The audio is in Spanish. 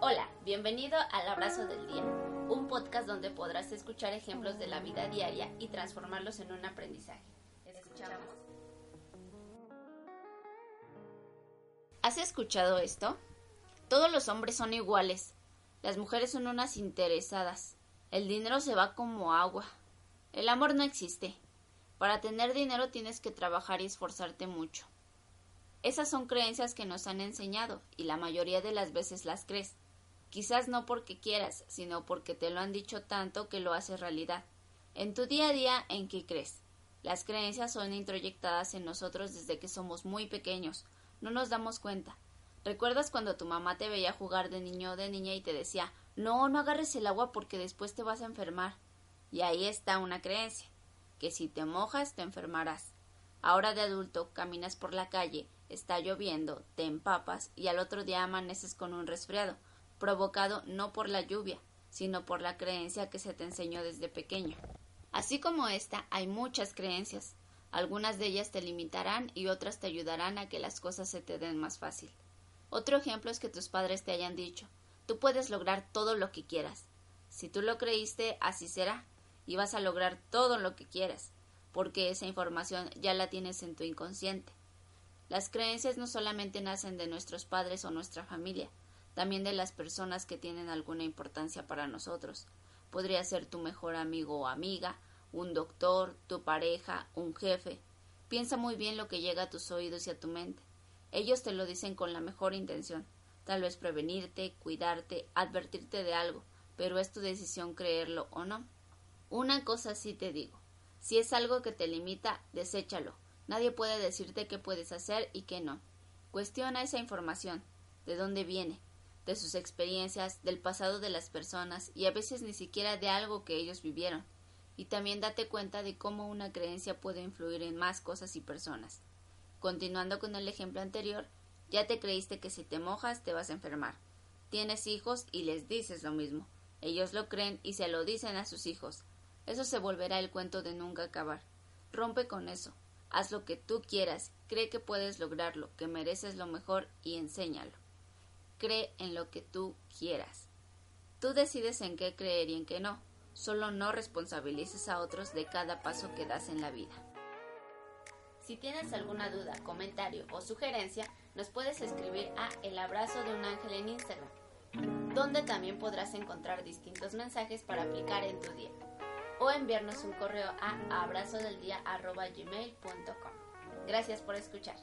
Hola, bienvenido al Abrazo del Día, un podcast donde podrás escuchar ejemplos de la vida diaria y transformarlos en un aprendizaje. Escuchamos. ¿Has escuchado esto? Todos los hombres son iguales. Las mujeres son unas interesadas. El dinero se va como agua. El amor no existe. Para tener dinero tienes que trabajar y esforzarte mucho. Esas son creencias que nos han enseñado y la mayoría de las veces las crees. Quizás no porque quieras, sino porque te lo han dicho tanto que lo haces realidad. En tu día a día, ¿en qué crees? Las creencias son introyectadas en nosotros desde que somos muy pequeños. No nos damos cuenta. ¿Recuerdas cuando tu mamá te veía jugar de niño o de niña y te decía no, no agarres el agua porque después te vas a enfermar? Y ahí está una creencia, que si te mojas te enfermarás. Ahora de adulto caminas por la calle, está lloviendo, te empapas y al otro día amaneces con un resfriado provocado no por la lluvia, sino por la creencia que se te enseñó desde pequeño. Así como esta, hay muchas creencias. Algunas de ellas te limitarán y otras te ayudarán a que las cosas se te den más fácil. Otro ejemplo es que tus padres te hayan dicho tú puedes lograr todo lo que quieras. Si tú lo creíste, así será, y vas a lograr todo lo que quieras, porque esa información ya la tienes en tu inconsciente. Las creencias no solamente nacen de nuestros padres o nuestra familia, también de las personas que tienen alguna importancia para nosotros. Podría ser tu mejor amigo o amiga, un doctor, tu pareja, un jefe. Piensa muy bien lo que llega a tus oídos y a tu mente. Ellos te lo dicen con la mejor intención, tal vez prevenirte, cuidarte, advertirte de algo, pero es tu decisión creerlo o no. Una cosa sí te digo, si es algo que te limita, deséchalo. Nadie puede decirte qué puedes hacer y qué no. Cuestiona esa información, de dónde viene, de sus experiencias, del pasado de las personas y a veces ni siquiera de algo que ellos vivieron. Y también date cuenta de cómo una creencia puede influir en más cosas y personas. Continuando con el ejemplo anterior, ya te creíste que si te mojas te vas a enfermar. Tienes hijos y les dices lo mismo. Ellos lo creen y se lo dicen a sus hijos. Eso se volverá el cuento de nunca acabar. Rompe con eso. Haz lo que tú quieras, cree que puedes lograrlo, que mereces lo mejor y enséñalo cree en lo que tú quieras. Tú decides en qué creer y en qué no. Solo no responsabilices a otros de cada paso que das en la vida. Si tienes alguna duda, comentario o sugerencia, nos puedes escribir a El Abrazo de un Ángel en Instagram, donde también podrás encontrar distintos mensajes para aplicar en tu día. O enviarnos un correo a abrazodeldia.gmail.com. Gracias por escuchar.